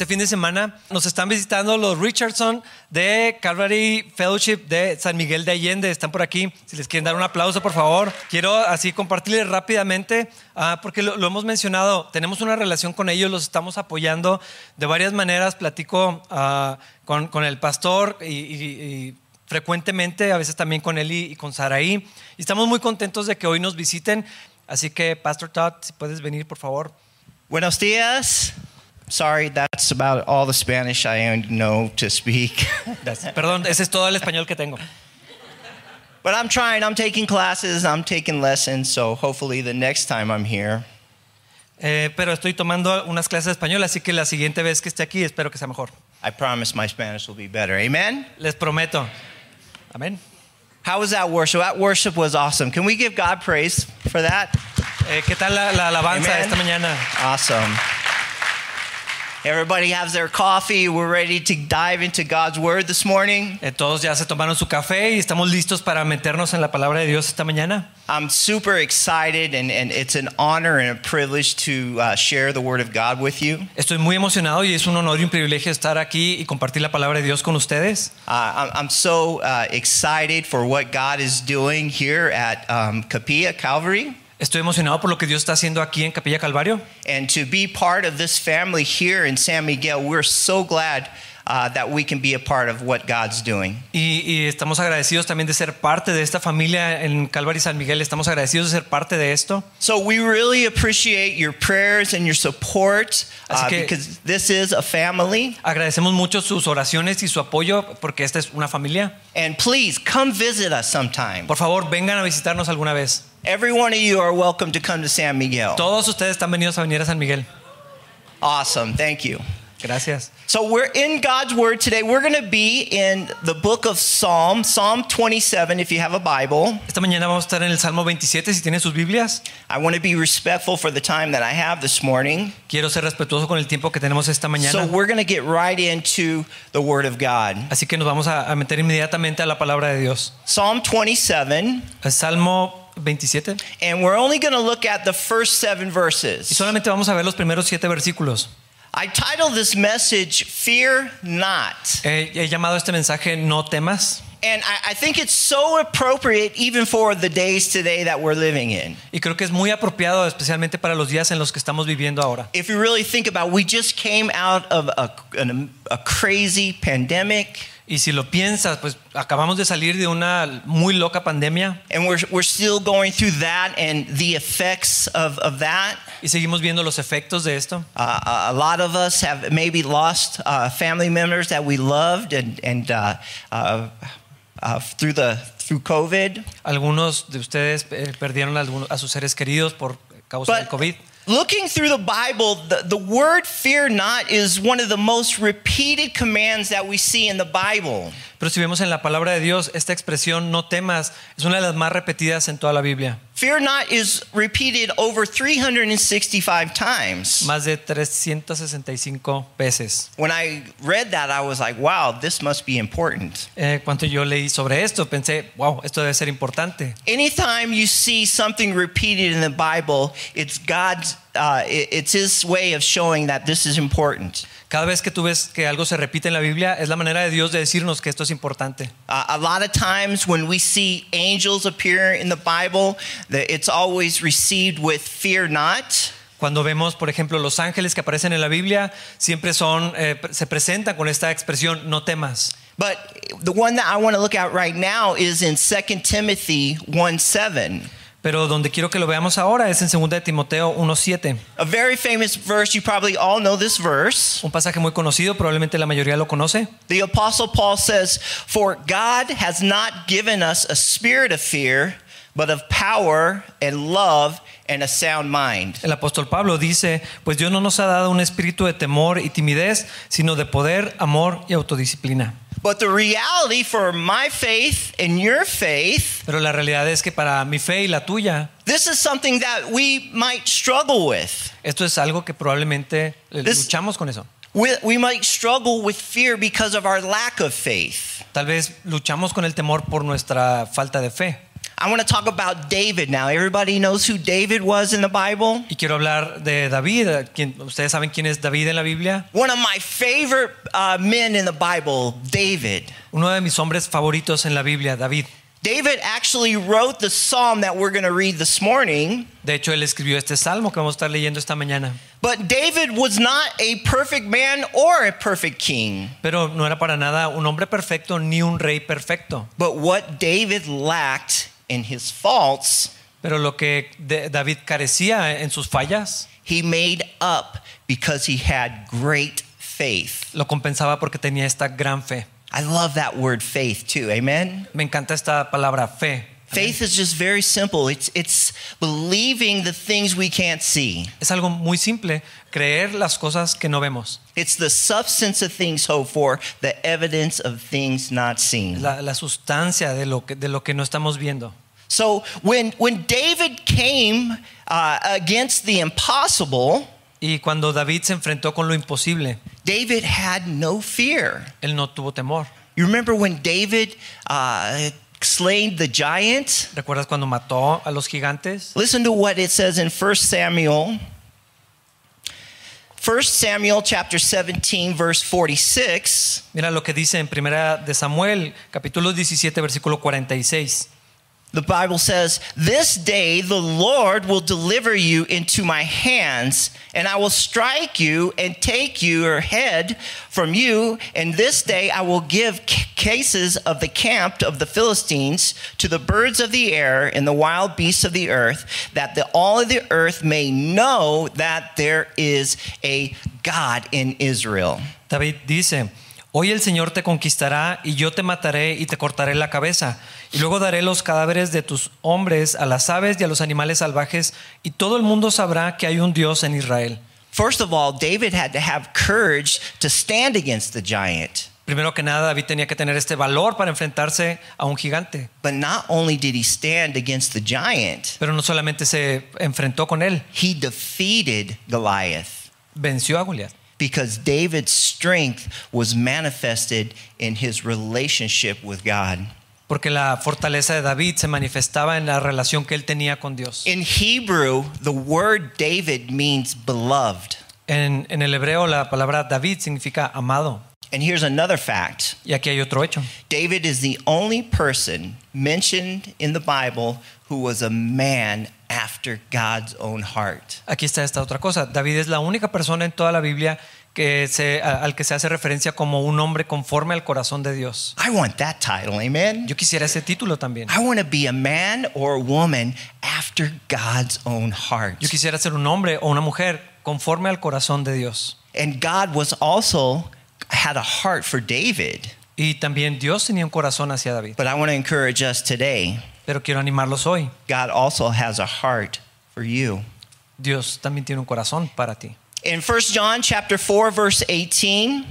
Este fin de semana nos están visitando los Richardson de Calvary Fellowship de San Miguel de Allende. Están por aquí. Si les quieren dar un aplauso, por favor. Quiero así compartirles rápidamente, ah, porque lo, lo hemos mencionado. Tenemos una relación con ellos, los estamos apoyando de varias maneras. Platico ah, con, con el pastor y, y- y frecuentemente, a veces también con él y, y con Saraí. Y estamos muy contentos de que hoy nos visiten. Así que, Pastor Todd, si puedes venir, por favor. Buenos dias. Sorry, that's about all the Spanish I know to speak. Perdón, ese es todo el español que tengo. but I'm trying. I'm taking classes, I'm taking lessons, so hopefully the next time I'm here, Eh, pero estoy tomando unas clases de español, así que la siguiente vez que esté aquí espero que sea mejor. I promise my Spanish will be better. Amen? Les prometo. Amén. How was that worship? That worship was awesome. Can we give God praise for that? Eh, ¿Qué tal la, la alabanza Amen. esta mañana? Awesome. Everybody has their coffee. We're ready to dive into God's word this morning. Eh, todos ya se tomaron su café y estamos listos para meternos en la palabra de Dios esta mañana. I'm super excited, and, and it's an honor and a privilege to uh, share the word of God with you. Estoy muy emocionado y es un honor y un privilegio estar aquí y compartir la palabra de Dios con ustedes. Uh, I'm, I'm so uh, excited for what God is doing here at um, Capilla Calvary Estoy emocionado por lo que Dios está haciendo aquí en Capilla Calvario and to be part of this family here in San Miguel. We're so glad uh, that we can be a part of what God's doing. y, y estamos agradecidos también de ser parte de esta familia en Calvario San Miguel. Estamos agradecidos de ser parte de esto. So we really appreciate your prayers and your support Así uh, que- because this is a family. Agradecemos mucho sus oraciones y su apoyo porque esta es una familia. And please come visit us sometime. Por favor, vengan a visitarnos alguna vez. Every one of you are welcome to come to San Miguel. Todos ustedes están venidos a venir a San Miguel. Awesome. Thank you. Gracias. So we're in God's Word today. We're going to be in the book of Psalm, Psalm 27, if you have a Bible. Esta mañana vamos a estar en el Salmo 27 si tienen sus Biblias. I want to be respectful for the time that I have this morning. Quiero ser respetuoso con el tiempo que tenemos esta mañana. So we're going to get right into the Word of God. Así que nos vamos a, meter inmediatamente a la palabra de Dios. Psalm 27, El Salmo 27. and we're only going to look at the first seven verses. Y solamente vamos a ver los primeros siete versículos. I titled this message, Fear Not. Eh, he llamado este mensaje No temas. And I, I think it's so appropriate even for the days today that we're living in. Y creo que es muy apropiado, especialmente para los días en los que estamos viviendo ahora. If you really think about we just came out of a, an- a crazy pandemic Y si lo piensas, pues acabamos de salir de una muy loca pandemia and we're, we're still going through that and the effects of, of that. y seguimos viendo los efectos de esto. Uh, a lot of us have maybe lost uh, family members that we loved and, and uh, uh, uh, through, the, through COVID. Algunos de ustedes eh, perdieron a, sus seres queridos por causa del COVID. Looking through the Bible, the, the word fear not is one of the most repeated commands that we see in the Bible. Pero si vemos en la palabra de Dios, esta expresión no temas es una de las más repetidas en toda la Biblia. Fear not is repeated over 365 times. Más de 365 veces. When I read that, I was like, wow, this must be important. Eh, cuando yo leí sobre esto, pensé, wow, esto debe ser importante. Anytime you see something repeated in the Bible, it's God's, uh, it's His way of showing that this is important. Cada vez que tú ves que algo se repite en la Biblia, es la manera de Dios de decirnos que esto es importante. Uh, a lot of times when we see angels appear in the Bible, it's always received with fear not. Cuando vemos, por ejemplo, los ángeles que aparecen en la Biblia, siempre son, eh, se presentan con esta expresión, no temas. But the one that I want to look at right now is in 2 Timothy 1 7. Pero donde quiero que lo veamos ahora es en 2 de Timoteo 1.7. A very famous verse. You probably all know this verse. Un pasaje muy conocido, probablemente la mayoría lo conoce. The Apostle Paul says, For God has not given us a spirit of fear, but of power and love and a sound mind. El apóstol Pablo dice, pues Dios no nos ha dado un espíritu de temor y timidez, sino de poder, amor y autodisciplina. But the reality for my faith and your faith, Pero la realidad es que para mi fe y la tuya, this is something that we might struggle with. esto es algo que probablemente This- luchamos con eso. We, we might struggle with fear because of our lack of faith. Tal vez luchamos con el temor por nuestra falta de fe. I want to talk about David now. Everybody knows who David was in the Bible. Y quiero hablar de David. ¿Ustedes saben quién es David en la Biblia? One of my favorite uh, men in the Bible, David. Uno de mis hombres favoritos en la Biblia, David. David actually wrote the psalm that we're going to read this morning. De hecho, él escribió este salmo que vamos a estar leyendo esta mañana. But David was not a perfect man or a perfect king. Pero no era para nada un hombre perfecto ni un rey perfecto. But what David lacked in his faults, Pero lo que David carecía en sus fallas, he made up because he had great faith. lo compensaba porque tenía esta gran fe. I love that word faith too. Amen. Me encanta esta palabra fe. Faith is just very simple. It's it's believing the things we can't see. Es algo muy simple, creer las cosas que no vemos. It's the substance of things hoped for, the evidence of things not seen. La, la sustancia de lo, que, de lo que no estamos viendo. So when when David came uh, against the impossible, Y cuando David se enfrentó con lo imposible, David had no fear. él no tuvo temor. You remember when David uh, slain the giant? ¿Recuerdas cuando mató a los gigantes? Listen to what it says in 1 Samuel. 1 Samuel chapter 17 verse 46. Mira lo que dice en Primera de Samuel, capítulo 17, versículo 46. The Bible says, This day the Lord will deliver you into my hands, and I will strike you and take your head from you. And this day I will give cases of the camp of the Philistines to the birds of the air and the wild beasts of the earth, that the, all of the earth may know that there is a God in Israel. David dice, hoy el Señor te conquistará y yo te mataré y te cortaré la cabeza. Y luego daré los cadáveres de tus hombres a las aves y a los animales salvajes y todo el mundo sabrá que hay un Dios en Israel. First of all, David had to have courage to stand against the giant. Primero que nada, David tenía que tener este valor para enfrentarse a un gigante. But not only did he stand against the giant, Pero no solamente se enfrentó con él, he defeated Goliath venció a Goliat. because David's strength was manifested in his relationship with God. Porque la fortaleza de David se manifestaba en la relación que él tenía con Dios. In Hebrew, the word David means beloved. En, en el hebreo la palabra David significa amado. And here's another fact Y aquí hay otro hecho. David is the only person mentioned in the Bible who was a man after God's own heart. Aquí está esta otra cosa. David es la única persona en toda la Biblia que se, al que se hace referencia como un hombre conforme al corazón de Dios. I want that title, amen? Yo quisiera ese título también. I want to be a man or a woman after God's own heart. Yo quisiera ser un hombre o una mujer conforme al corazón de Dios. And God was also had a heart for David. Y también Dios tenía un corazón hacia David. But I want to encourage us today. Pero quiero animarlos hoy. God also has a heart for you. Dios también tiene un corazón para ti. In 1 John chapter 4 verse 18,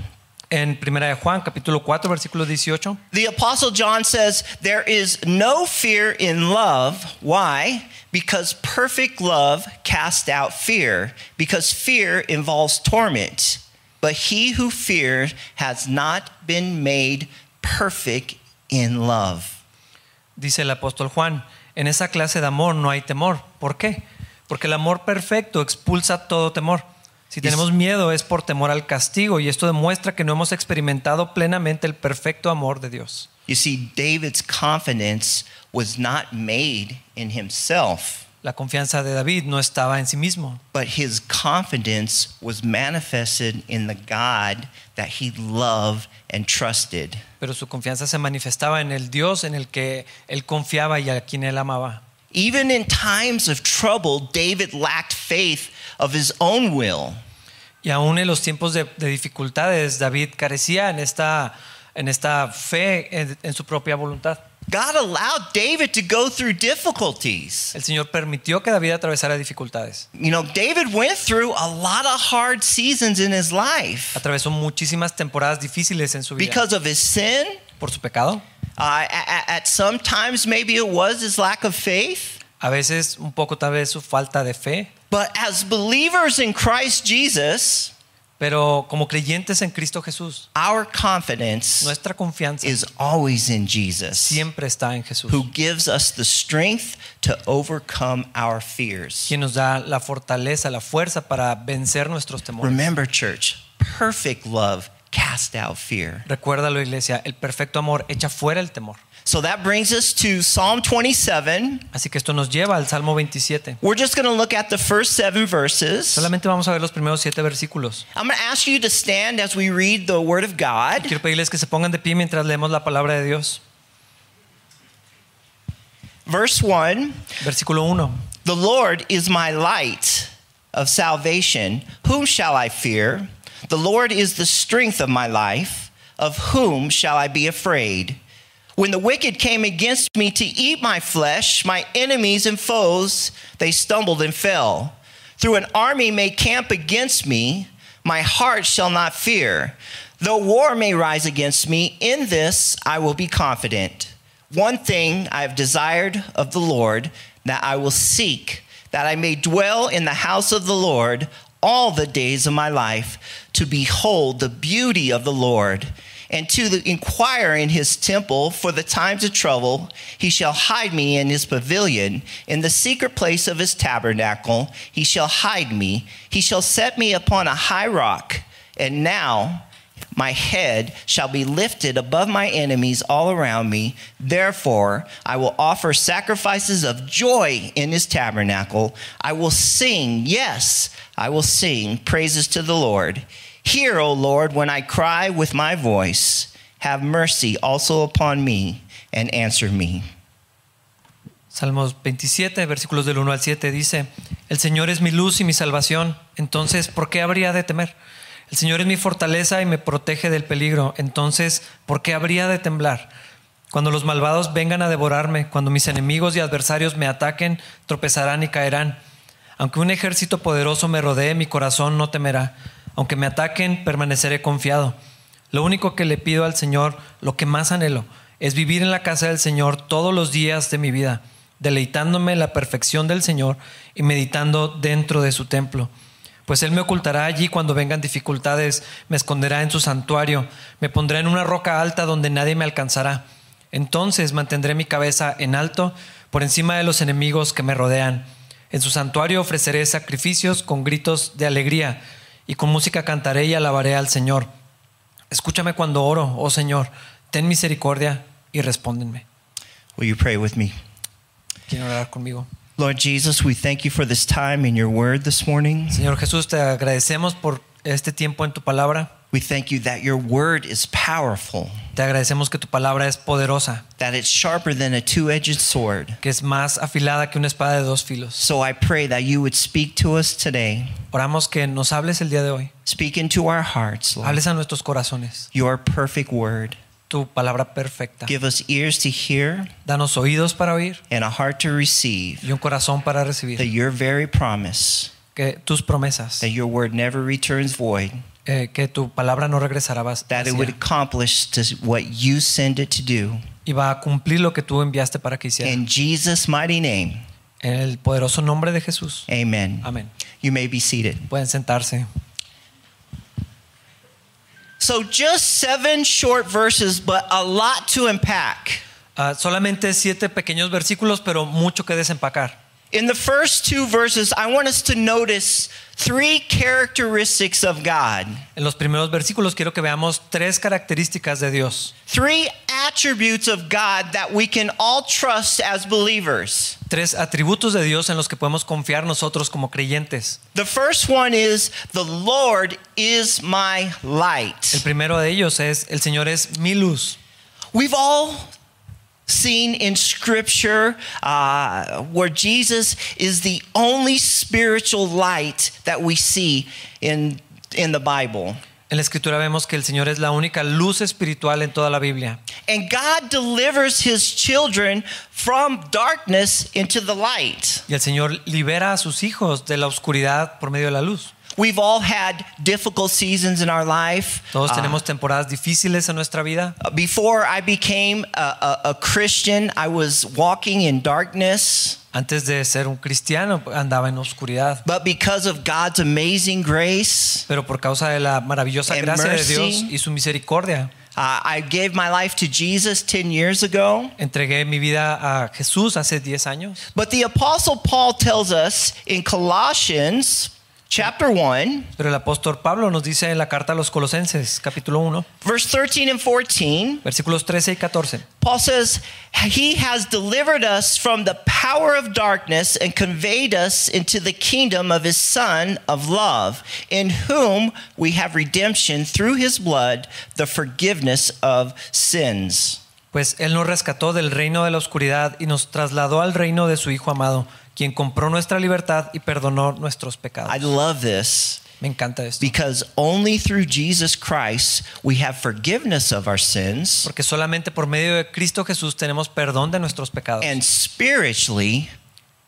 En 1 de Juan capítulo 4 versículo 18 the apostle John says, "There is no fear in love. Why? Because perfect love casts out fear, because fear involves torment. But he who fears has not been made perfect in love." dice el apóstol Juan, en esa clase de amor no hay temor. ¿Por qué? Porque el amor perfecto expulsa todo temor. Si tenemos miedo es por temor al castigo y esto demuestra que no hemos experimentado plenamente el perfecto amor de Dios. You see, David's confidence was not made in himself, La confianza de David no estaba en sí mismo, but his confidence was manifested in the God that he loved and trusted. pero su confianza se manifestaba en el Dios en el que él confiaba y a quien él amaba. Even in times of trouble, David lacked faith of his own will. Y aún en los tiempos de, de dificultades, David carecía en esta, en esta fe en- en su propia voluntad. God allowed David to go through difficulties. El Señor permitió que David atravesara dificultades. You know, David went through a lot of hard seasons in his life Atravesó muchísimas temporadas difíciles en su vida because of his sin. por su pecado. Uh, at, at some times, maybe it was his lack of faith. A veces un poco tal vez su falta de fe. But as believers in Christ Jesus, Pero como creyentes en Cristo Jesús, our confidence nuestra confianza is always in Jesus, siempre está en Jesús, who gives us the strength to overcome our fears. quien nos da la fortaleza, la fuerza para vencer nuestros temores. Remember, church, perfect love casts out fear. Recuérdalo, iglesia, el perfecto amor echa fuera el temor. So that brings us to Psalm 27. Así que esto nos lleva al Salmo 27. We're just going to look at the first seven verses. Solamente vamos a ver los primeros siete versículos. I'm going to ask you to stand as we read the Word of God. Quiero pedirles que se pongan de pie mientras leemos la palabra de Dios. Verse 1 Versículo 1. The Lord is my light of salvation. Whom shall I fear? The Lord is the strength of my life. Of whom shall I be afraid? When the wicked came against me to eat my flesh, my enemies and foes, they stumbled and fell. Through an army may camp against me, my heart shall not fear. Though war may rise against me, in this I will be confident. One thing I have desired of the Lord, that I will seek, that I may dwell in the house of the Lord all the days of my life, to behold the beauty of the Lord, and to inquire in his temple for the times of trouble. He shall hide me in his pavilion, in the secret place of his tabernacle. He shall hide me. He shall set me upon a high rock. And now, my head shall be lifted above my enemies all around me. Therefore, I will offer sacrifices of joy in his tabernacle. I will sing, yes, I will sing praises to the Lord. Hear, O Lord, when I cry with my voice. Have mercy also upon me and answer me. Salmos 27, versículos del 1 al 7 dice, El Señor es mi luz y mi salvación, entonces, ¿por qué habría de temer? El Señor es mi fortaleza y me protege del peligro, entonces, ¿por qué habría de temblar? Cuando los malvados vengan a devorarme, cuando mis enemigos y adversarios me ataquen, tropezarán y caerán. Aunque un ejército poderoso me rodee, mi corazón no temerá. Aunque me ataquen, permaneceré confiado. Lo único que le pido al Señor, lo que más anhelo, es vivir en la casa del Señor todos los días de mi vida, deleitándome en la perfección del Señor y meditando dentro de su templo. Pues Él me ocultará allí cuando vengan dificultades, me esconderá en su santuario, me pondrá en una roca alta donde nadie me alcanzará. Entonces mantendré mi cabeza en alto por encima de los enemigos que me rodean. En su santuario ofreceré sacrificios con gritos de alegría y con música cantaré y alabaré al Señor. Escúchame cuando oro, oh Señor, ten misericordia y respóndenme. Will you pray with me? ¿Quieren orar conmigo? Lord Jesus, we thank you for this time in your word this morning. Señor Jesús, te agradecemos por este tiempo en tu palabra. We thank you that your word is powerful, Te agradecemos que tu palabra es poderosa, that it's sharper than a two edged sword. que es más afilada que una espada de dos filos. So I pray that you would speak to us today. Oramos que nos hables el día de hoy. Speak into our hearts, Lord. Hables a nuestros corazones. Your perfect word. Tu palabra perfecta. Give us ears to hear Danos oídos para oír and a heart to receive y un corazón para that recibir. your very promise, Que tus promesas, that your word never returns void, eh, que tu palabra no regresará vac- that it would vacía accomplish to what you send it to do. y va a cumplir lo que tú enviaste para que hiciera. In Jesus' mighty name, En el poderoso nombre de Jesús. amen. Amén. You may be seated. Pueden sentarse. So, just seven short verses, but a lot to unpack. Ah, solamente siete pequeños versículos, pero mucho que desempacar. In the first two verses, I want us to notice three characteristics of God, En los primeros versículos quiero que veamos tres características de Dios. three attributes of God that we can all trust as believers. Tres atributos de Dios en los que podemos confiar nosotros como creyentes. The first one is the Lord is my light. El primero de ellos es, el Señor es mi luz. We've all seen in scripture uh, where Jesus is the only spiritual light that we see in, in the Bible. En la escritura vemos que el Señor es la única luz espiritual en toda la Biblia. And God delivers his children from darkness into the light. Y el Señor libera a sus hijos de la oscuridad por medio de la luz. We've all had difficult seasons in our life. Todos Uh, tenemos temporadas difíciles en nuestra vida. before I became a, a, a Christian, I was walking in darkness. Antes de ser un cristiano andaba en oscuridad, But because of God's amazing grace, pero por causa de la maravillosa gracia de. Dios y su misericordia, uh, I gave my life to Jesus 10 years ago. entregué mi vida a Jesús hace 10 años. But the Apostle Paul tells us in Colossians chapter 1, Pero el apóstol Pablo nos dice en la carta a los Colosenses, capítulo 1, verse 13 and 14, versículos 13 y 14. Paul says, He has delivered us from the power of darkness and conveyed us into the kingdom of His Son of love, in whom we have redemption through His blood, the forgiveness of sins. Pues Él nos rescató del reino de la oscuridad y nos trasladó al reino de su Hijo amado, quien compró nuestra libertad y perdonó nuestros pecados. I love this Me encanta esto. because only through Jesus Christ we have forgiveness of our sins, Porque solamente por medio de Cristo Jesús tenemos perdón de nuestros pecados. and spiritually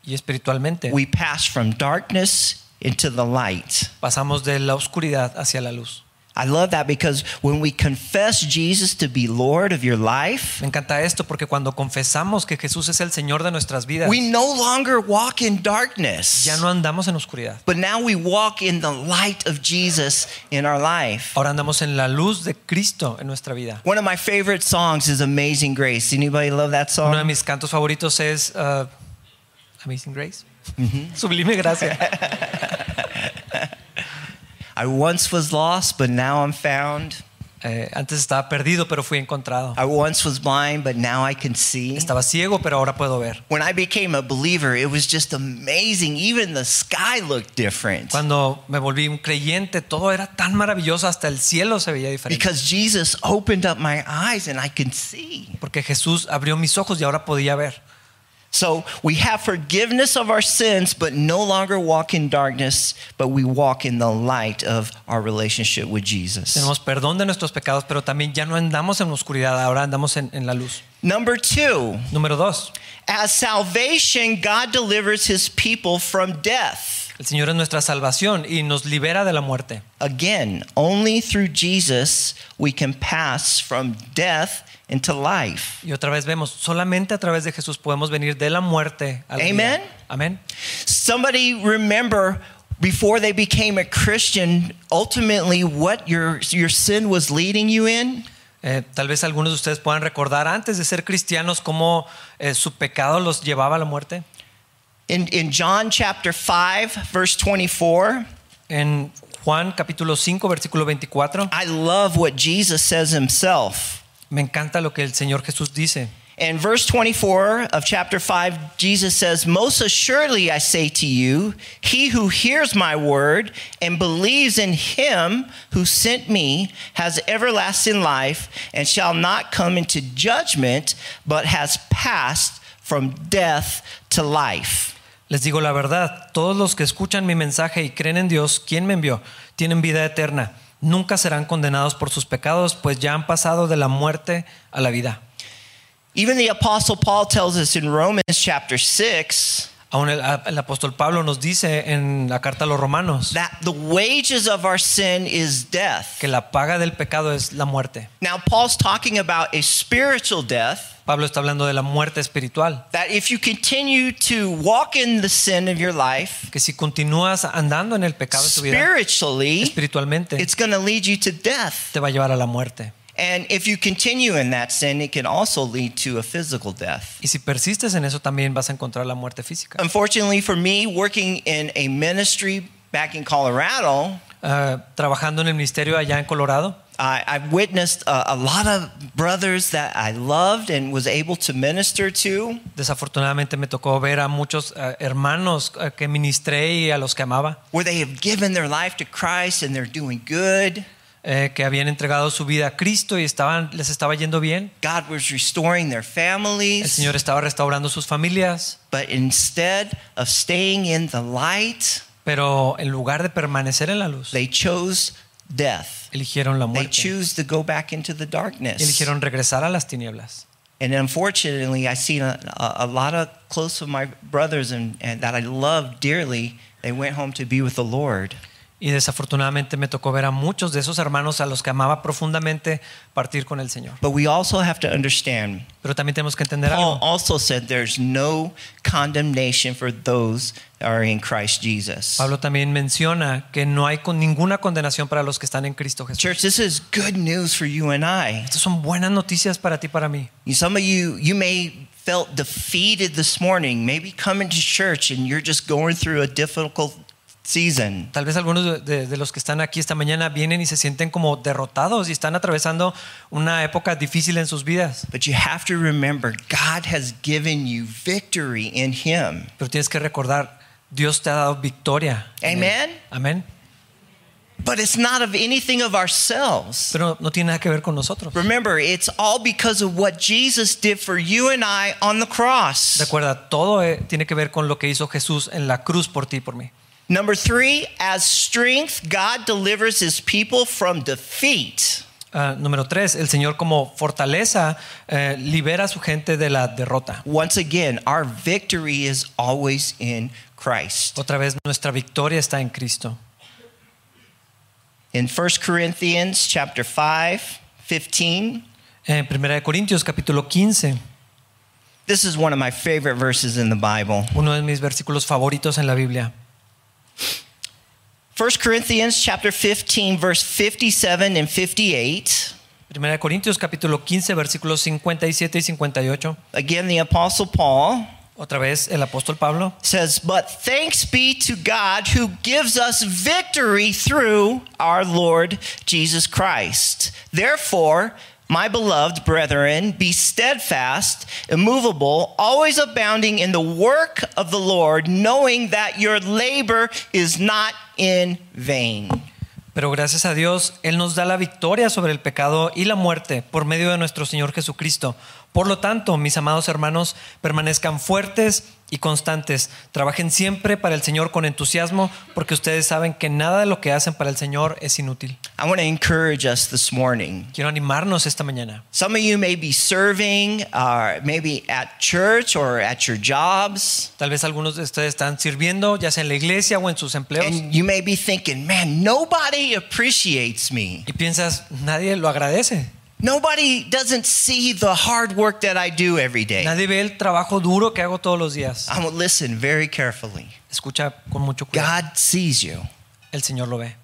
Y espiritualmente we pass from darkness into the light. pasamos de la oscuridad hacia la luz. I love that because when we confess Jesus to be Lord of your life, Me encanta esto porque cuando confesamos que Jesús es el Señor de nuestras vidas, we no longer walk in darkness, ya no andamos en oscuridad. but now we walk in the light of Jesus in our life. Ahora andamos en la luz de Cristo en nuestra vida. One of my favorite songs is Amazing Grace. Anybody love that Uno de song? mis cantos favoritos es uh, Amazing Grace. Sublime gracia. I once was lost, but now I'm found. Eh, antes estaba perdido, pero fui encontrado. I once was blind, but now I can see. Estaba ciego, pero ahora puedo ver. When I became a believer, it was just amazing. Even the sky looked different Cuando me volví un creyente, todo era tan maravilloso, hasta el cielo se veía diferente. because Jesus opened up my eyes and I can see. Porque Jesús abrió mis ojos y ahora podía ver. So we have forgiveness of our sins, but no longer walk in darkness, but we walk in the light of our relationship with Jesus. Tenemos perdón de nuestros pecados, pero también ya no andamos en oscuridad, ahora andamos en, en la luz. Number two, Número dos, as salvation, God delivers his people from death. El Señor es nuestra salvación y nos libera de la muerte. Again, only through Jesus we can pass from death into life. Y otra vez vemos, solamente a través de Jesús podemos venir de la muerte a la vida. Amen. Amén. Somebody remember before they became a Christian, ultimately what your, your sin was leading you in? Eh, tal vez algunos de ustedes puedan recordar antes de ser cristianos cómo eh, su pecado los llevaba a la muerte. In, in John chapter 5, verse 24, En Juan capítulo 5, versículo 24, I love what Jesus says himself. me encanta lo que el Señor Jesús dice. In verse 24 of chapter 5, Jesus says, Most assuredly I say to you, he who hears my word and believes in him who sent me has everlasting life and shall not come into judgment, but has passed from death to life. Les digo la verdad, todos los que escuchan mi mensaje y creen en Dios, quien me envió, tienen vida eterna. Nunca serán condenados por sus pecados, pues ya han pasado de la muerte a la vida. Even the Apostle Paul tells us in Romans chapter 6 Aún el, el apóstol Pablo nos dice en la carta a los romanos that the wages of our sin is death. que la paga del pecado es la muerte. Now, Paul's talking about a spiritual death. Pablo está hablando de la muerte espiritual, that if you continue to walk in the sin of your life que si continúas andando en el pecado de tu vida spiritually, espiritualmente, it's going to lead you to death. te va a llevar a la muerte. And if you continue in that sin, it can also lead to a physical death. Y si persistes en eso también vas a encontrar la muerte física. Unfortunately for me, working in a ministry back in Colorado, Ah, trabajando en el ministerio allá en Colorado, I, I've witnessed a, a lot of brothers that I loved and was able to minister to desafortunadamente me tocó ver a muchos ah, hermanos ah, que ministré y a los que amaba, where they have given their life to Christ and they're doing good. Eh, que habían entregado su vida a Cristo y estaban, les estaba yendo bien. God was restoring their El families. Señor estaba restaurando sus familias, But instead of staying in the light, pero en lugar de permanecer en la luz, they chose death. eligieron la They muerte. choose to go back into the darkness. Eligieron regresar a las tinieblas. And unfortunately, I seen a, a, a lot of close of my brothers and, and that I love dearly. They went home to be with the Lord. Y desafortunadamente me tocó ver a muchos de esos hermanos a los que amaba profundamente partir con el Señor. But we also have to understand. Pero también tenemos que entender Paul algo. also said there's no condemnation for those that are in Christ Jesus. Pablo también menciona que no hay con ninguna condenación para los que están en Cristo Jesús. Church, this is good news for you and I. Estas son buenas noticias para ti para mí. Some of you, you may felt defeated this morning, maybe coming to church and you're just going through a difficult season. Tal vez algunos de, los que están aquí esta mañana vienen y se sienten como derrotados y están atravesando una época difícil en sus vidas. But you have to remember, God has given you victory in Him. Pero tienes que recordar, Dios te ha dado victoria. Amen. Amén. But it's not of anything of ourselves. Pero no tiene nada que ver con nosotros. Remember, it's all because of what Jesus did for you and I on the cross. Recuerda, todo eh, tiene que ver con lo que hizo Jesús en la cruz por ti y por mí. Number three, as strength, God delivers his people from defeat. Ah, número tres, el Señor como fortaleza eh, libera a su gente de la derrota. Once again, our victory is always in Christ. Otra vez, nuestra victoria está en Cristo. In 1 Corinthians chapter 5, 15, En 1 Corintios capítulo 15, this is one of my favorite verses in the Bible. uno de mis versículos favoritos en la Biblia. 1 Corinthians chapter 15, verse 57 and 58. 1 Corintios capítulo 15 versículos 57 y 58. Again, the Apostle Paul Otra vez el apóstol Pablo says, But thanks be to God who gives us victory through our Lord Jesus Christ. Therefore, my beloved brethren, be steadfast, immovable, always abounding in the work of the Lord, knowing that your labor is not in vain. Pero gracias a Dios, Él nos da la victoria sobre el pecado y la muerte por medio de nuestro Señor Jesucristo. Por lo tanto, mis amados hermanos, permanezcan fuertes y constantes. Trabajen siempre para el Señor con entusiasmo, porque ustedes saben que nada de lo que hacen para el Señor es inútil. I want to encourage us this morning. Quiero animarnos esta mañana. Some of you may be serving, uh, maybe at church or at your jobs. Tal vez algunos de ustedes están sirviendo, ya sea en la iglesia o en sus empleos, And you may be thinking, man, nobody appreciates me. y piensas, nadie lo agradece. Nobody doesn't see the hard work that I do every day. Nadie ve el trabajo duro que hago todos los días. I will listen very carefully. Escucha con mucho cuidado. God sees you, El Señor lo ve.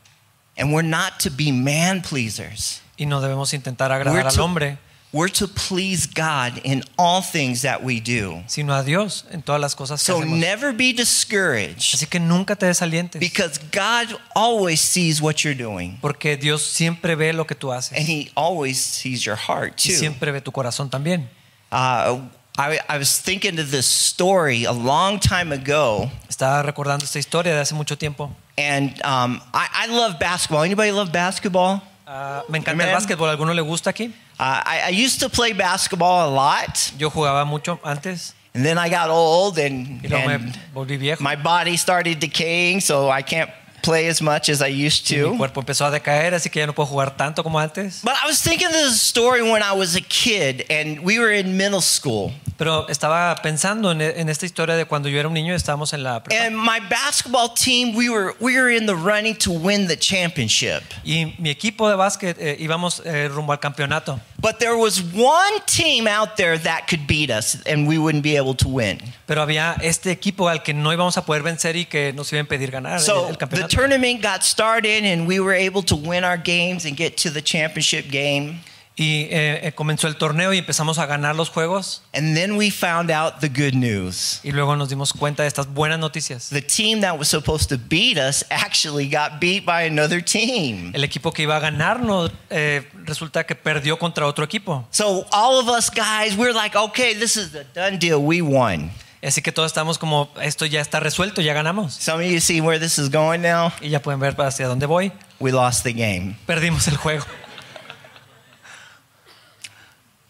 and we're not to be man pleasers. Y no debemos intentar We're agradar al to, hombre, we're to please God in all things that we do. sino a Dios en todas las cosas que So hacemos. never be discouraged Así que nunca te desalientes, because God always sees what you're doing, porque Dios siempre ve lo que tú haces and He always sees your heart y too. siempre ve tu corazón también. Uh, I, I was thinking of this story a long time ago, Estaba recordando esta historia de hace mucho tiempo. and um, I, I love basketball. Anybody love basketball? Ah, me encanta el básquetbol. ¿Alguno le gusta aquí? Uh, I, I used to play basketball a lot, Yo jugaba mucho antes and then I got old, and, y luego me and volví viejo. my body started decaying, so I can't play as much as I used y mi to. cuerpo empezó a decaer, así que ya no puedo jugar tanto como antes. But I was thinking of this story when I was a kid, and we were in middle school. Pero estaba pensando en, en esta historia de cuando yo era un niño estábamos en la prepa. And my basketball team, we were we were in the running to win the championship. Y mi equipo de básquet eh, íbamos eh, rumbo al campeonato. But there was one team out there that could beat us, and we wouldn't be able to win. Pero había este equipo al que no íbamos a poder vencer y que nos iba a impedir ganar el- So el, the campeonato. Tournament got started, and we were able to win our games and get to the championship game. Y eh, eh, comenzó el torneo y empezamos a ganar los juegos. And then we found out the good news. Y luego nos dimos cuenta de estas buenas noticias. The team that was supposed to beat us actually got beat by another team. El equipo que iba a ganarnos eh, resulta que perdió contra otro equipo. So all of us guys, we're like, okay, this is a done deal. We won. Así que todos estamos como, esto ya está resuelto, ya ganamos. Some of you see where this is going now. Y ya pueden ver hacia dónde voy. We lost the game. Perdimos el juego.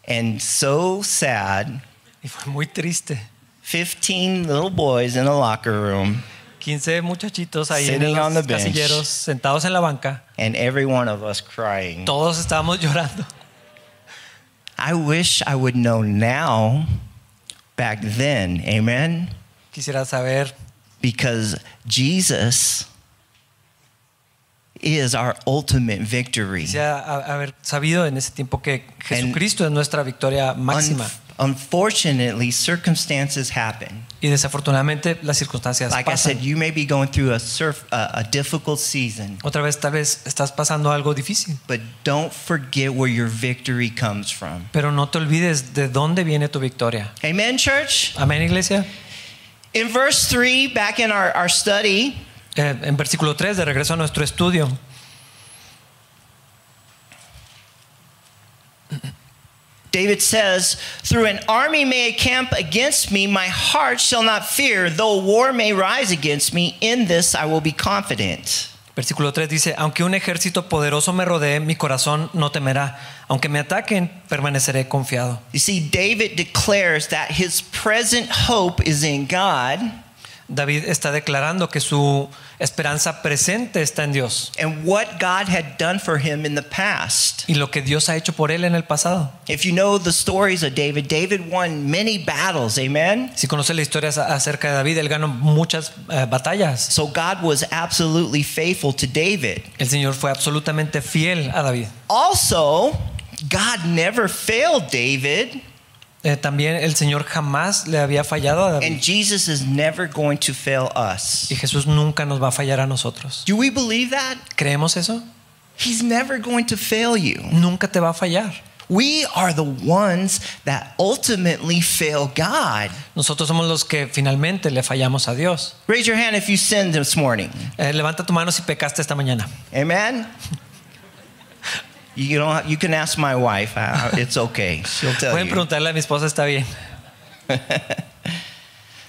And so sad, Y fue muy triste. 15 little boys in a locker room, 15 muchachitos ahí en Sitting on los the bench. casilleros, sentados en la banca. and every one of us crying. Todos estábamos llorando. I wish I would know now, back then, amen? Quisiera saber, Because Jesus is our ultimate victory. quisiera ha- haber sabido en ese tiempo que Jesucristo es nuestra victoria máxima. Unf- Unfortunately, circumstances happen. Y desafortunadamente las circunstancias Like I said, you may be going through a, surf, a, a difficult season, Otra vez tal vez estás pasando algo difícil, but don't forget where your victory comes from. pero no te olvides de dónde viene tu victoria. Amen, church? Amén, iglesia. In verse 3, back in our, our study, Eh, en versículo 3, de regreso a nuestro estudio, David says, Through an army may encamp against me, my heart shall not fear. Though war may rise against me, in this I will be confident. versículo 3 dice, aunque un ejército poderoso me rodee, mi corazón no temerá. Aunque me ataquen, permaneceré confiado. You see, David declares that his present hope is in God David está declarando que su esperanza presente está en Dios and what God had done for him in the past. y lo que Dios ha hecho por él en el pasado. If you know the stories of David, David won many battles, amen? Si conoce la historia acerca de David, él ganó muchas eh, batallas. So God was absolutely faithful to David. El Señor fue absolutamente fiel a David. Also, God never failed David, Eh, también el Señor jamás le había fallado a David. and Jesus is never going to fail us. Y Jesús nunca nos va a fallar a nosotros. Do we believe that? ¿Creemos eso? He's never going to fail you. Nunca te va a fallar. We are the ones that ultimately fail God. Nosotros somos los que finalmente le fallamos a Dios. Raise your hand if you sinned this morning. Eh, levanta tu mano si pecaste esta mañana. Amen. You don't. You can ask my wife. Uh, It's okay. She'll tell Pueden you. preguntarle a mi esposa, está bien.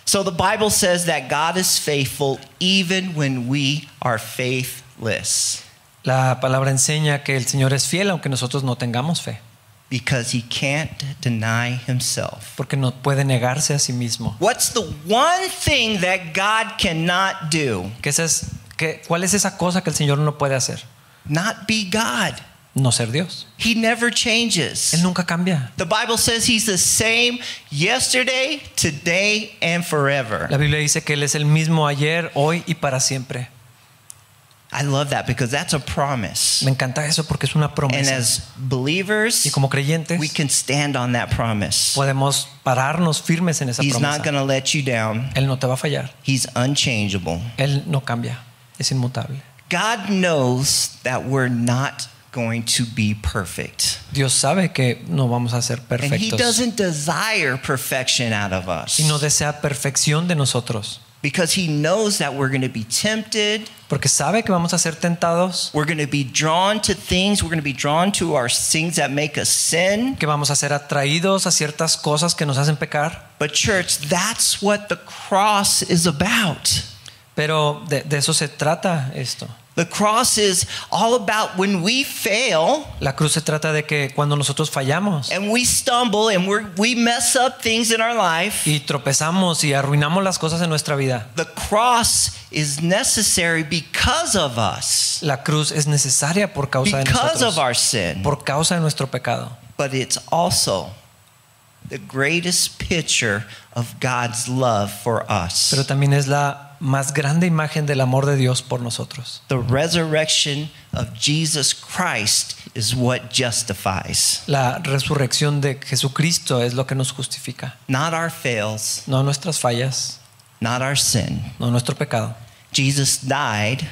So the Bible says that God is faithful even when we are faithless, La palabra enseña que el Señor es fiel aunque nosotros no tengamos fe, because He can't deny Himself. porque no puede negarse a sí mismo. What's the one thing that God cannot do? ¿Qué es- qué- ¿Cuál es esa cosa que el Señor no puede hacer? Not be God. No ser Dios. He never changes. Él nunca cambia. The Bible says He's the same yesterday, today, and forever. La Biblia dice que Él es el mismo ayer, hoy y para siempre. I love that because that's a promise. Me encanta eso porque es una And promesa. as believers, Y como creyentes we can stand on that promise. podemos pararnos firmes en esa He's not promesa. going to let you down. Él no te va a fallar. He's unchangeable. Él no cambia. Es inmutable. God knows that we're not going to be perfect. Dios sabe que no vamos a ser And He perfectos. doesn't desire perfection out of us Y no desea perfección de nosotros. because He knows that we're going to be tempted. Porque sabe que vamos a ser tentados, We're going to be drawn to things. We're going to be drawn to our things that make us sin. que vamos a ser atraídos a ciertas cosas que nos hacen pecar. But, church, that's what the cross is about. Pero de, de eso se trata esto. The cross is all about when we fail La cruz se trata de que cuando nosotros fallamos and we stumble and we're, we mess up things in our life, y tropezamos y arruinamos las cosas en nuestra vida, the cross is necessary because of us, la cruz es necesaria por causa de because of our sin. por causa de nuestro pecado. But it's also the greatest picture of God's love for us. Pero también es la más grande imagen del amor de Dios por nosotros. The resurrection of Jesus Christ is what justifies, La resurrección de Jesucristo es lo que nos justifica, not our fails, no nuestras fallas, not our sin. no nuestro pecado. Jesus died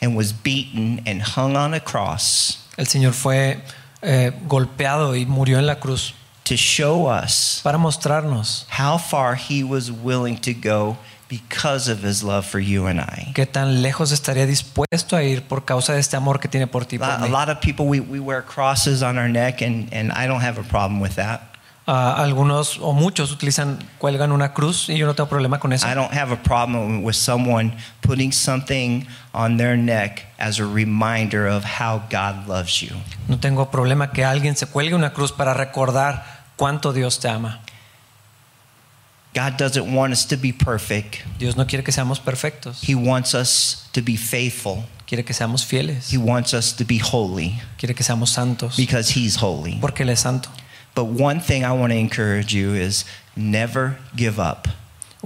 and was beaten and hung on a cross El Señor fue eh, golpeado y murió en la cruz to show us para mostrarnos how far he was willing to go because of his love for you and I. qué tan lejos estaría dispuesto a ir por causa de este amor que tiene por ti. Por lot, a lot of people, we, we wear crosses on our neck, and, and I don't have a problem with that. Ah, algunos o muchos utilizan, cuelgan una cruz y yo no tengo problema con eso. I don't have a problem with someone putting something on their neck as a reminder of how God loves you. No tengo problema que alguien se cuelgue una cruz para recordar cuánto Dios te ama. God doesn't want us to be perfect. Dios no quiere que seamos perfectos, He wants us to be faithful. quiere que seamos fieles, He wants us to be holy quiere que seamos santos, because He's holy. porque Él es santo. But one thing I want to encourage you is never give up.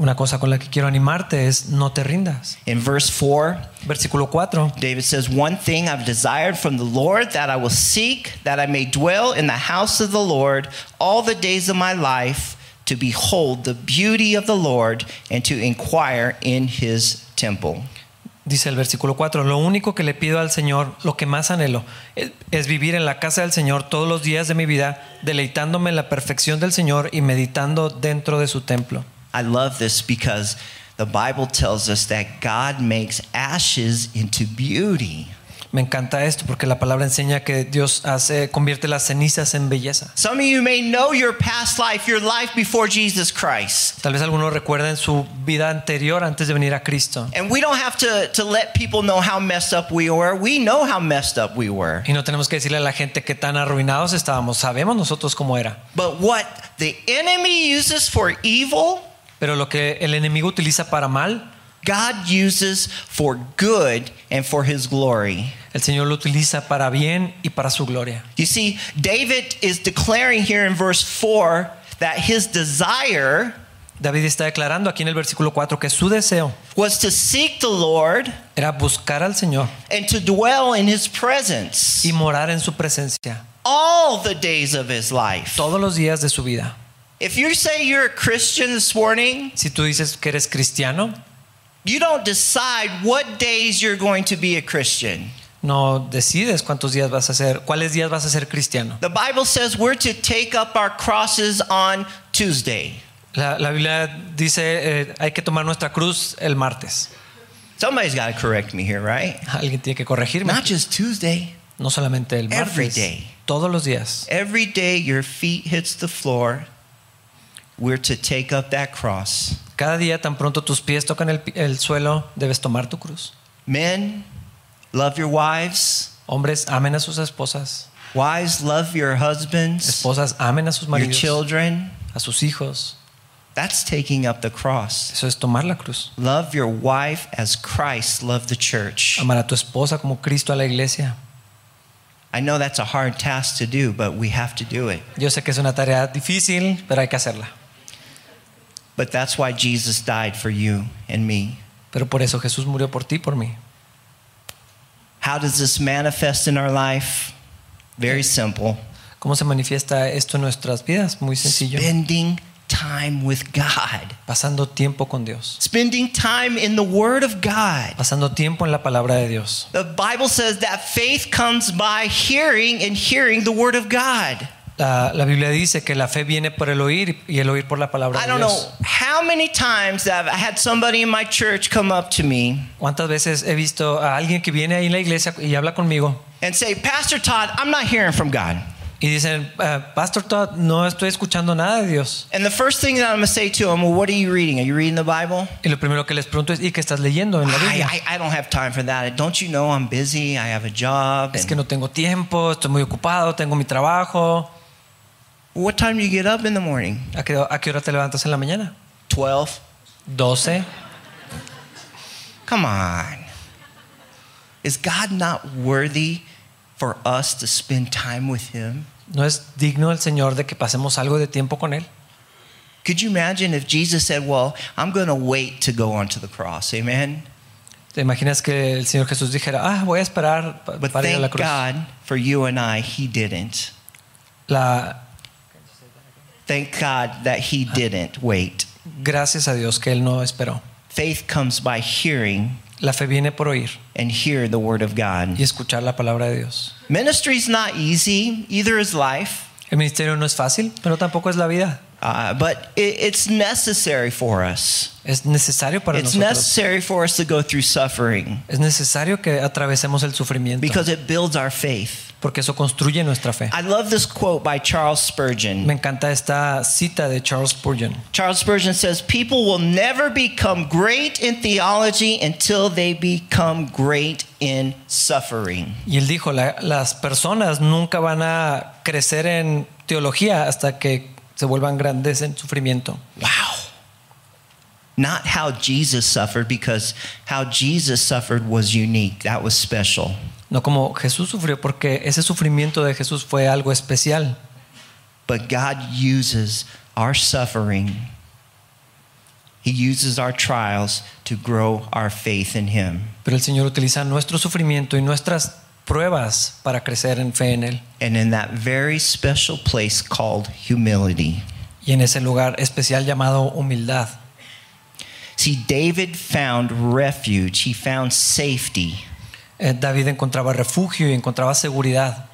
Una cosa con la que quiero animarte es no te rindas. In verse 4, Versículo 4. David says, One thing I've desired from the Lord that I will seek, that I may dwell in the house of the Lord all the days of my life, to behold the beauty of the Lord and to inquire in his temple. Dice el versículo 4, lo único que le pido al Señor, lo que más anhelo, es, es vivir en la casa del Señor todos los días de mi vida, deleitándome en la perfección del Señor y meditando dentro de su templo. I love this because the Bible tells us that God makes ashes into beauty. Me encanta esto porque la palabra enseña que Dios hace, convierte las cenizas en belleza. Some of you may know your past life, your life before Jesus Christ. Tal vez algunos recuerden su vida anterior antes de venir a Cristo. And we don't have to, to let people know how messed up we were. We know how messed up we were. Y no tenemos que decirle a la gente que tan arruinados estábamos. Sabemos nosotros cómo era. But what the enemy uses for evil, Pero lo que el enemigo utiliza para mal, God uses for good and for his glory. el Señor lo utiliza para bien y para su gloria. You see, David is declaring here in verse 4 that his desire David está declarando aquí en el versículo 4 que su deseo was to seek the Lord era buscar al Señor and to dwell in his presence y morar en su presencia all the days of his life. todos los días de su vida. If you say you're a Christian this morning, Si tú dices que eres cristiano, you don't decide what days you're going to be a Christian. no decides cuántos días vas a ser, cuáles días vas a ser cristiano. The Bible says we're to take up our crosses on Tuesday. La, la Biblia dice eh, hay que tomar nuestra cruz el martes. Somebody's got to correct me here, right? Alguien tiene que corregirme. Not just Tuesday. No solamente el Every martes, day. todos los días. Every day your feet hits the floor, we're to take up that cross. Cada día tan pronto tus pies tocan el, el suelo, debes tomar tu cruz. Men, love your wives. Hombres, amen a sus esposas. Wives, love your husbands, Esposas, amen a sus maridos. your children. a sus hijos. That's taking up the cross. Eso es tomar la cruz. Love your wife as Christ loved the church. Amar a tu esposa como Cristo a la iglesia. I know that's a hard task to do, but we have to do it. Yo sé que es una tarea difícil, pero hay que hacerla. But that's why Jesus died for you and me. Pero por eso Jesús murió por ti, por mí. How does this manifest in our life? Very eh, simple. ¿Cómo se manifiesta esto en nuestras vidas? Muy sencillo. Spending time with God. Pasando tiempo con Dios. Spending time in the Word of God. Pasando tiempo en la palabra de Dios. The Bible says that faith comes by hearing and hearing the Word of God. La, la Biblia dice que la fe viene por el oír y el oír por la palabra I de don't know Dios. how many times I've had somebody in my church come up to me ¿Cuántas veces he visto a alguien que viene ahí en la iglesia y habla conmigo and say, Pastor Todd, I'm not hearing from God. y dicen, "Ah, Pastor Todd, no estoy escuchando nada de Dios? And the first thing that I'm going to say to them, well, what are you reading? Are you reading the Bible? Y lo primero que les pregunto es, ¿y qué estás leyendo en la I, Biblia? I, I don't have time for that. Don't you know I'm busy? I have a job. Es And que no tengo tiempo, estoy muy ocupado, tengo mi trabajo. What time do you get up in the morning? ¿A qué, a qué hora te levantas en la mañana? 12. 12. Come on. Is God not worthy for us to spend time with Him? ¿No es digno el Señor de que pasemos algo de tiempo con Él? Could you imagine if Jesus said, Well, I'm going to wait to go onto the cross? Amen. ¿Te imaginas que el Señor Jesús dijera, ah, voy a esperar pa- But para ir a la cruz." thank? God for you and I, He didn't. La, Thank God that He didn't wait. gracias a Dios que Él no esperó. Faith comes by hearing La fe viene por oír and hear the Word of God. y escuchar la palabra de Dios. Ministry's not easy, either is life, El ministerio no es fácil, pero tampoco es la vida. uh, but it, it's necessary for us. Es necesario para It's nosotros. necessary for us to go through suffering Es necesario que atravesemos el sufrimiento because it builds our faith. Porque eso construye nuestra fe. I love this quote by Charles Spurgeon. Me encanta esta cita de Charles Spurgeon. Charles Spurgeon says, People will never become great in theology until they become great in suffering. Y él dijo, "La- las personas nunca van a crecer en teología hasta que se vuelvan grandes en sufrimiento. Wow. Not how Jesus suffered, because how Jesus suffered was unique. That was special. No como Jesús sufrió, porque ese sufrimiento de Jesús fue algo especial. But God uses our suffering He uses our trials to grow our faith in Him. Pero el Señor utiliza nuestro sufrimiento y nuestras pruebas para crecer en fe en Él. And in that very special place called humility. Y en ese lugar especial llamado humildad. See, David found refuge, he found safety Eh, David encontraba refugio y encontraba seguridad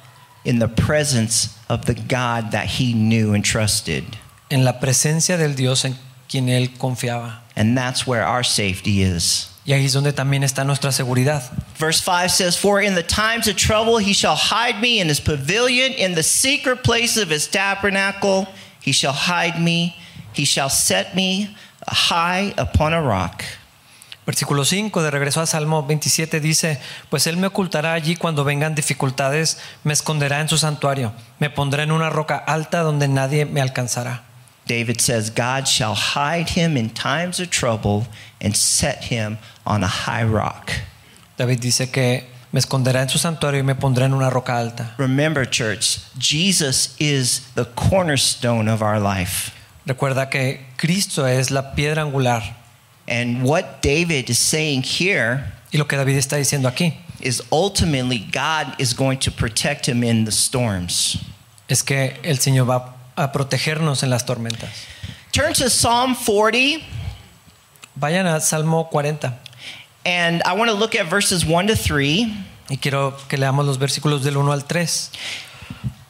in the presence of the God that he knew and trusted. en la presencia del Dios en quien él confiaba. And that's where our safety is. Y ahí es donde también está nuestra seguridad. Verse 5 says, For in the times of trouble he shall hide me in his pavilion, in the secret place of his tabernacle he shall hide me, he shall set me high upon a rock. Versículo 5 de regreso a Salmo 27 dice, pues Él me ocultará allí cuando vengan dificultades, me esconderá en su santuario, me pondrá en una roca alta donde nadie me alcanzará. David says, God shall hide him in times of trouble and set him on a high rock. David dice que me esconderá en su santuario y me pondrá en una roca alta. Remember, church, Jesus is the cornerstone of our life. Recuerda que Cristo es la piedra angular And what David is saying here y lo que David está diciendo aquí is ultimately God is going to protect him in the storms. es que el Señor va a protegernos en las tormentas. Turn to Psalm 40, Vayan a Salmo 40 and I want to look at verses 1 to 3. y quiero que leamos los versículos del 1 al 3.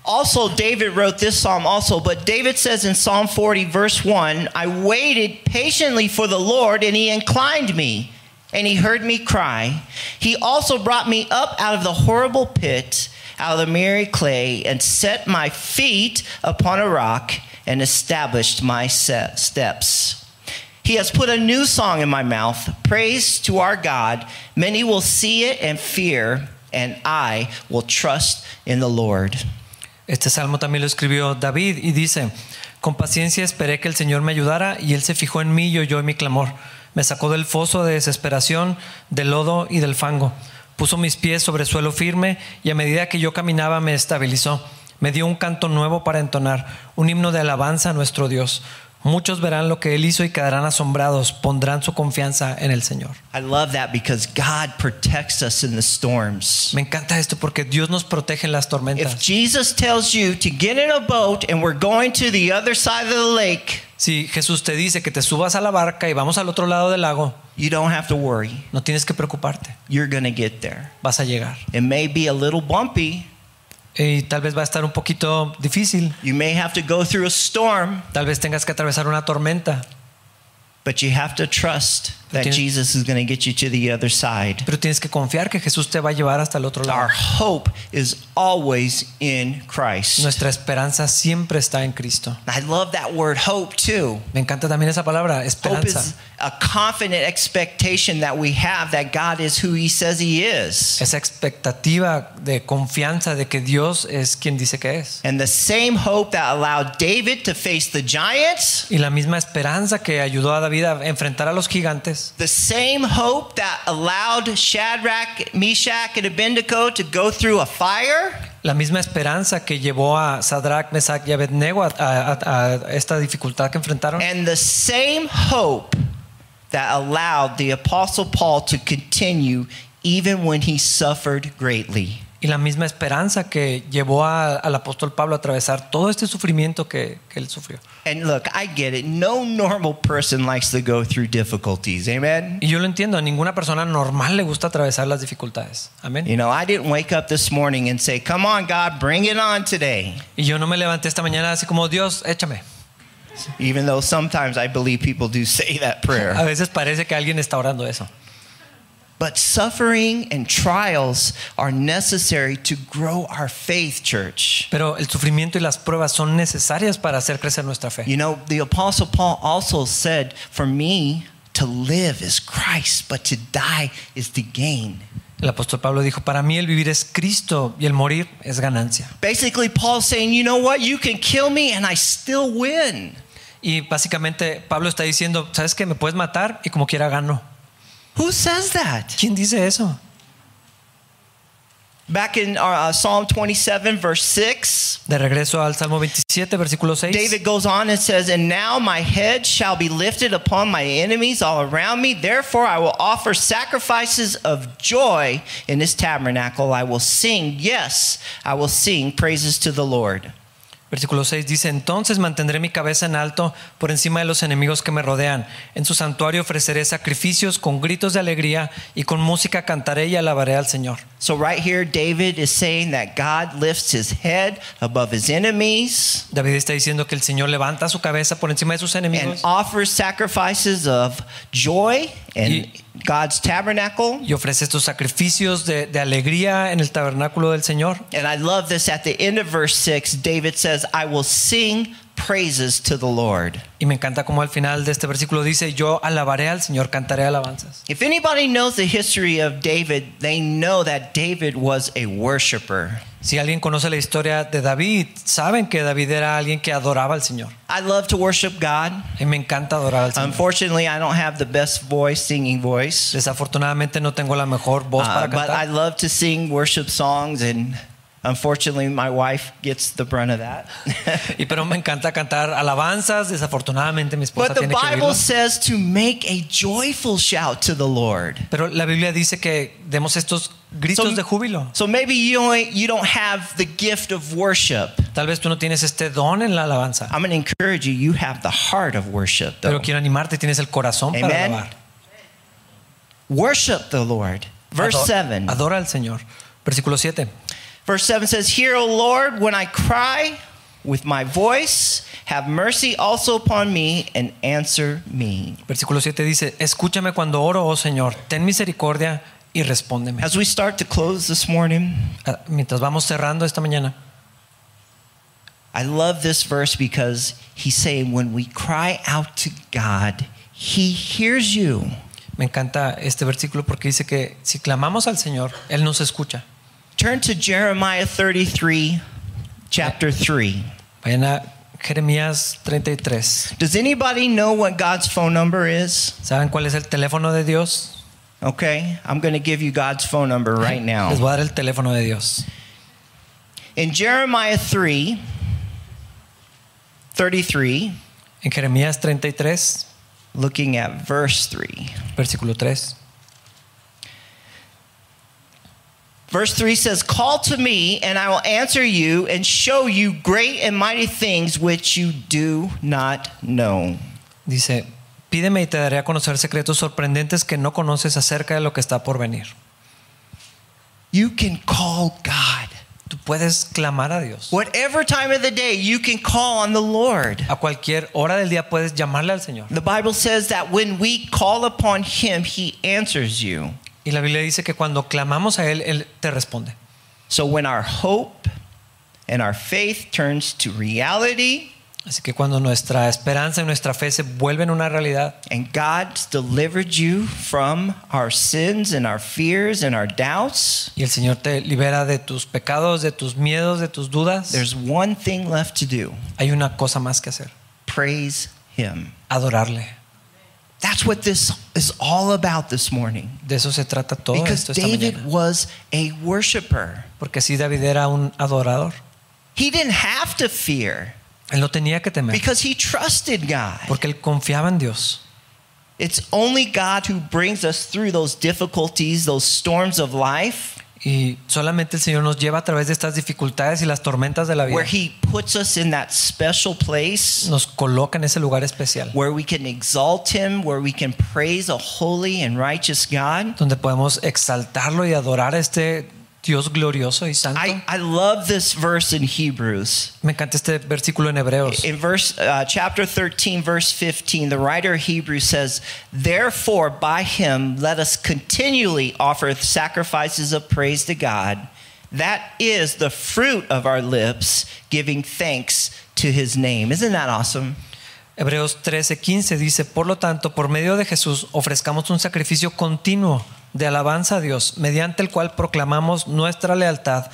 Also, David wrote this psalm also, but David says in Psalm 40, verse 1 I waited patiently for the Lord, and he inclined me, and he heard me cry. He also brought me up out of the horrible pit, out of the miry clay, and set my feet upon a rock, and established my steps. He has put a new song in my mouth, praise to our God. Many will see it and fear, and I will trust in the Lord. Este salmo también lo escribió David y dice, con paciencia esperé que el Señor me ayudara y Él se fijó en mí y oyó mi clamor. Me sacó del foso de desesperación, del lodo y del fango. Puso mis pies sobre suelo firme y a medida que yo caminaba me estabilizó. Me dio un canto nuevo para entonar, un himno de alabanza a nuestro Dios. Muchos verán lo que Él hizo y quedarán asombrados, pondrán su confianza en el Señor. I love that because God protects us in the storms. Me encanta esto porque Dios nos protege en las If tormentas. Jesus tells you to get in a boat and we're going to the other side of the lake, Si Jesús te dice que te subas a la barca y vamos al otro lado del lago, you don't have to worry. no tienes que preocuparte, You're going to get there. vas a llegar. It may be a little bumpy. Y tal vez va a estar un poquito difícil, You may have to go through a storm, tal vez tengas que atravesar una tormenta, but you have to trust that Tienes- Jesus is going to get you to the other side. pero tienes que confiar que Jesús te va a llevar hasta el otro lado. Our hope is always in Christ. Nuestra esperanza siempre está en Cristo. I love that word hope too. Me encanta también esa palabra, Hope esperanza. is a confident expectation that we have that God is who He says He is. Esa expectativa de confianza de que Dios es quien dice que es. And the same hope that allowed David to face the giants, Y la misma esperanza que ayudó a David a enfrentar a los gigantes. The same hope that allowed Shadrach, Meshach, and Abednego to go through a fire, La misma esperanza que llevó a Sadrach, Mesach y Abednego a, a- a esta dificultad que enfrentaron. and the same hope that allowed the Apostle Paul to continue even when he suffered greatly. Y la misma esperanza que llevó a- al apóstol Pablo a atravesar todo este sufrimiento que, que él sufrió. And look, I get it. No normal person likes to go through difficulties. Amen. Y yo lo entiendo, a ninguna persona normal le gusta atravesar las dificultades. Amén. You know, I didn't wake up this morning and say, Come on, God, bring it on today. Y yo no me levanté esta mañana así como, Dios, échame. Even though sometimes I believe people do say that A prayer. veces parece que alguien está orando eso. But suffering and trials are necessary to grow our faith, church. Pero el sufrimiento y las pruebas son necesarias para hacer crecer nuestra fe. You know, the Apostle Paul also said, For me to live is Christ, but to die is to gain. El apóstol Pablo dijo, para mí el vivir es Cristo y el morir es ganancia. Basically, Paul's saying, You know what? You can kill me and I still win. Y básicamente Pablo está diciendo, ¿sabes qué? Me puedes matar y como quiera gano. Who says that? ¿Quién dice eso? Back in uh, Psalm 27, verse 6, De regreso al Salmo 27, versículo 6. David goes on and says, And now my head shall be lifted upon my enemies all around me. Therefore, I will offer sacrifices of joy in this tabernacle. I will sing, yes, I will sing praises to the Lord. Versículo 6 dice, entonces mantendré mi cabeza en alto por encima de los enemigos que me rodean. En su santuario ofreceré sacrificios con gritos de alegría y con música cantaré y alabaré al Señor. So, right here, David is saying that God lifts his head above his enemies David está diciendo que el Señor levanta su cabeza por encima de sus enemigos. and offers sacrifices of joy in God's tabernacle. y ofrece estos sacrificios de, de alegría en el tabernáculo del Señor. And I love this at the end of verse 6, David says, I will sing praises to the Lord. Y me encanta como al final de este versículo dice, yo alabaré al Señor, cantaré alabanzas. If anybody knows the history of David, they know that David was a worshiper. Si alguien conoce la historia de David, saben que David era alguien que adoraba al Señor. I love to worship God. Y me encanta adorar al Señor. Unfortunately, I don't have the best voice, singing voice. Desafortunadamente no tengo la mejor voz Uh, para but I cantar. love to sing worship songs, and unfortunately, my wife gets the brunt of that. Y pero me encanta cantar alabanzas. Desafortunadamente mi esposa but the tiene que Bible oírlo. says to make a joyful shout to the Lord. Pero la Biblia dice que demos estos gritos So- de júbilo. So maybe you don't, you don't have the gift of worship. Tal vez tú no tienes este don en la alabanza. I'm going to encourage you, you have the heart of worship. Though. Pero quiero animarte, tienes el corazón para alabar. Worship the Lord. Verse Ado- 7. Adora al Señor. Versículo 7. Verse 7 says, Hear, O Lord, when I cry with my voice, have mercy also upon me and answer me. Versículo 7 dice, escúchame cuando oro, oh Señor, ten misericordia y respóndeme. As we start to close this morning, Ah, Mientras vamos cerrando esta mañana, I love this verse because he's saying, When we cry out to God, he hears you. me encanta este versículo porque dice que si clamamos al Señor, Él nos escucha. Turn to Jeremiah 33, chapter 3. Vayan a Jeremías 33. Does anybody know what God's phone number is? ¿Saben cuál es el teléfono de Dios? Okay, I'm going to give you God's phone number right now. Les voy a dar el teléfono de Dios. In Jeremiah 3, 33, En Jeremías 33, looking at verse 3. versículo 3. Verse 3 says, Call to me, and I will answer you and show you great and mighty things which you do not know. Dice, pídeme y te daré a conocer secretos sorprendentes que no conoces acerca de lo que está por venir. You can call God. Tú puedes clamar a Dios. Whatever time of the day, you can call on the Lord. A cualquier hora del día puedes llamarle al Señor. The Bible says that when we call upon Him, He answers you. Y la Biblia dice que cuando clamamos a Él, Él te responde. So when our hope and our faith turns to reality, Así que cuando nuestra esperanza y nuestra fe se vuelven una realidad and God's delivered you from our sins and our fears and our doubts, y el Señor te libera de tus pecados, de tus miedos, de tus dudas, there's one thing left to do hay una cosa más que hacer. praise Him. Adorarle. That's what this is all about this morning. De eso se trata todo Because esto esta David mañana. was a worshiper. Porque si David era un adorador. He didn't have to fear Él no tenía que temer. because he trusted God. Porque él confiaba en Dios. It's only God who brings us through those difficulties, those storms of life, Y solamente el Señor nos lleva a través de estas dificultades y las tormentas de la vida. where He puts us in that special place Nos coloca en ese lugar especial. where we can exalt Him, where we can praise a holy and righteous God. Donde podemos exaltarlo y adorar a este Dios glorioso y santo. I, I love this verse in Hebrews. Me encanta este versículo en Hebreos. In verse uh, chapter 13 verse 15 the writer of Hebrews says therefore by him let us continually offer sacrifices of praise to God that is the fruit of our lips giving thanks to his name isn't that awesome Hebreos 13:15 dice, por lo tanto, por medio de Jesús ofrezcamos un sacrificio continuo de alabanza a Dios, mediante el cual proclamamos nuestra lealtad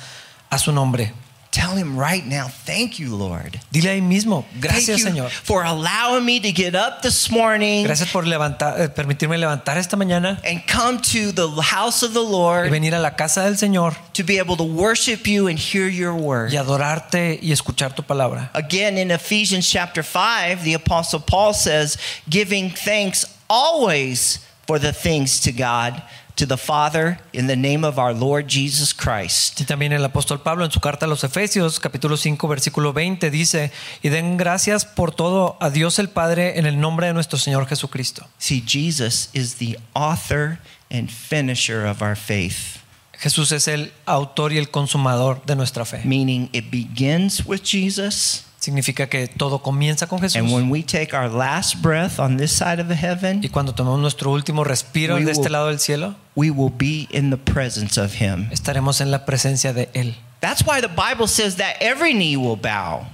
a su nombre. Tell him right now, thank you, Lord. Dile ahí mismo, Thank gracias you Señor. for allowing me to get up this morning Gracias por levantar, eh, permitirme levantar esta mañana and come to the house of the y Lord venir a la casa del Señor to be able to worship you and hear your word. y adorarte y escuchar tu palabra. Again, in Ephesians chapter 5, the Apostle Paul says, giving thanks always for the things to God, to the Father, in the name of our Lord Jesus Christ. Y también el apóstol Pablo en su carta a los Efesios, capítulo 5, versículo 20, dice, y den gracias por todo a Dios el Padre en el nombre de nuestro Señor Jesucristo. See, Jesus is the author and finisher of our faith, Jesús es el autor y el consumador de nuestra fe. meaning it begins with Jesus. Significa que todo comienza con Jesús. And when we take our last breath on this side of the heaven, Y cuando tomamos nuestro último respiro We de este will- lado del cielo, we will be in the presence of Him. estaremos en la presencia de Él. That's why the Bible says that every knee will bow.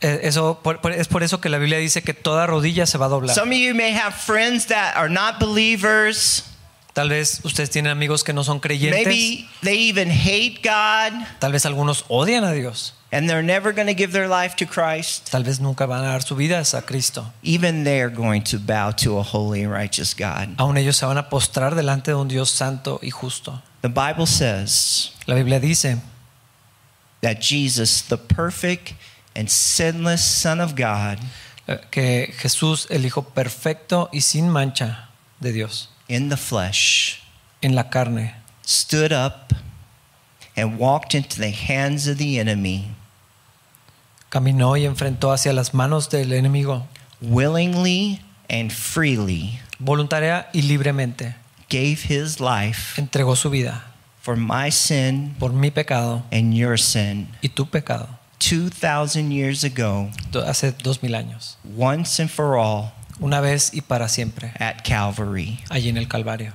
Eh, Eso, por- por- es por eso que la Biblia dice que toda rodilla se va a doblar. Some of you may have friends that are not believers. Tal vez ustedes tienen amigos que no son creyentes. Maybe they even hate God Tal vez algunos odian a Dios. and they're never going to give their life to Christ. Tal vez nunca van a dar su vida a Cristo. Even they're going to bow to a holy and righteous God. Aún ellos se van a postrar delante de un Dios santo y justo. The Bible says La Biblia dice that Jesus, the perfect and sinless Son of God, eh, que Jesús, el Hijo perfecto y sin mancha de Dios, in the flesh, en la carne, stood up and walked into the hands of the enemy caminó y enfrentó hacia las manos del enemigo, willingly and freely, voluntaria y libremente. gave his life Entregó su vida for my sin por mi pecado and your sin y tu pecado 2,000 years ago, hace dos mil años, once and for all, una vez y para siempre, at Calvary. allí en el Calvario.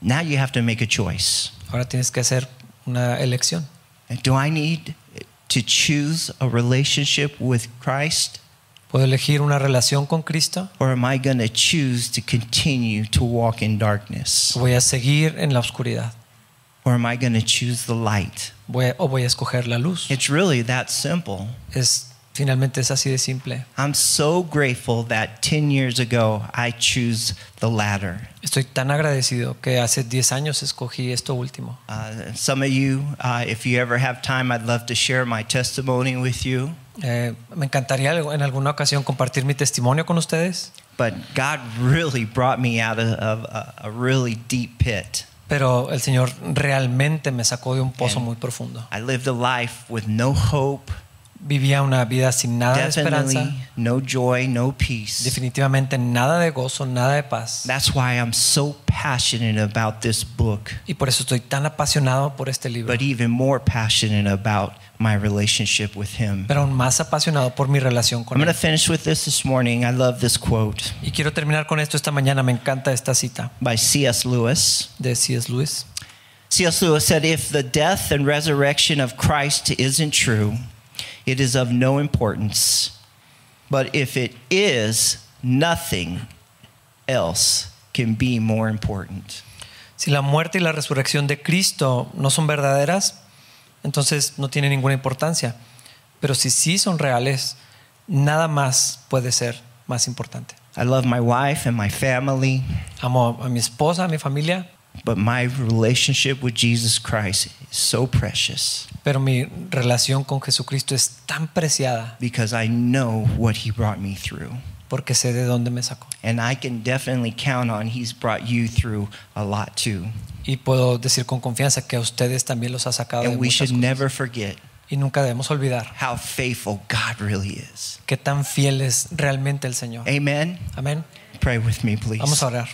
Now you have to make a choice. Ahora tienes que hacer una elección. Do I need to choose a relationship with Christ? ¿Puedo elegir una relación con Cristo Or am I going to choose to continue to walk in darkness? voy a seguir en la oscuridad? Or am I going to choose the light? Voy a- ¿O voy a escoger la luz? It's really that simple. Es, finalmente es así de simple. I'm so grateful that 10 years ago I choose the latter. Estoy tan agradecido que hace 10 años escogí esto último. Uh, some of you, uh, if you ever have time, I'd love to share my testimony with you. Eh, me encantaría en alguna ocasión compartir mi testimonio con ustedes, But God really brought me out of, of a, a really deep pit. pero el Señor realmente me sacó de un pozo And- muy profundo. I lived a life with no hope, Vivía una vida sin nada de definitely esperanza, no joy, no peace. definitivamente nada de gozo, nada de paz. That's why I'm so passionate about this book, Y por eso estoy tan apasionado por este libro, but even more passionate about my relationship with Him. pero aún más apasionado por mi relación I'm con going to él. finish with this this morning. I love this quote Y quiero terminar con esto esta mañana. Me encanta esta cita by C.S. Lewis. de C.S. Lewis. C.S. Lewis said, If the death and resurrection of Christ isn't true, it is of no importance. But if it is, nothing else can be more important. Si la muerte y la resurrección de Cristo no son verdaderas, entonces no tiene ninguna importancia. Pero si sí son reales, nada más puede ser más importante. I love my wife and my family, Amo a mi esposa, a mi familia, but my relationship with Jesus Christ is so precious pero mi relación con Jesucristo es tan preciada because I know what He brought me through. porque sé de dónde me sacó. And I can definitely count on He's brought you through a lot too. Y puedo decir con confianza que a ustedes también los ha sacado de And we muchas should cosas. never forget Y nunca debemos olvidar how faithful God really is. qué tan fiel es realmente el Señor. Amen. Amén. Pray with me, please. Vamos a orar.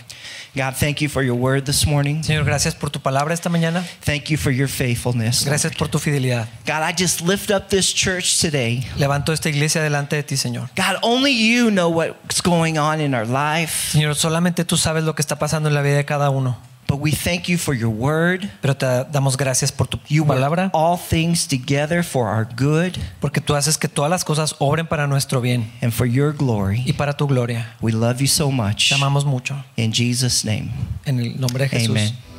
God, thank you for your word this morning. Señor, gracias por tu palabra esta mañana. Thank you for your faithfulness. Gracias por tu fidelidad. God, I just lift up this church today. Levanto esta iglesia delante de ti, Señor. God, only you know what's going on in our life, Señor, solamente tú sabes lo que está pasando en la vida de cada uno. But we thank you for your word. Pero te damos gracias por tu You palabra, all things together for our good porque tú haces que todas las cosas obren para nuestro bien and for your glory. y para tu gloria. We love you so much. Te amamos mucho. In Jesus' name, En el nombre de Jesús. amen.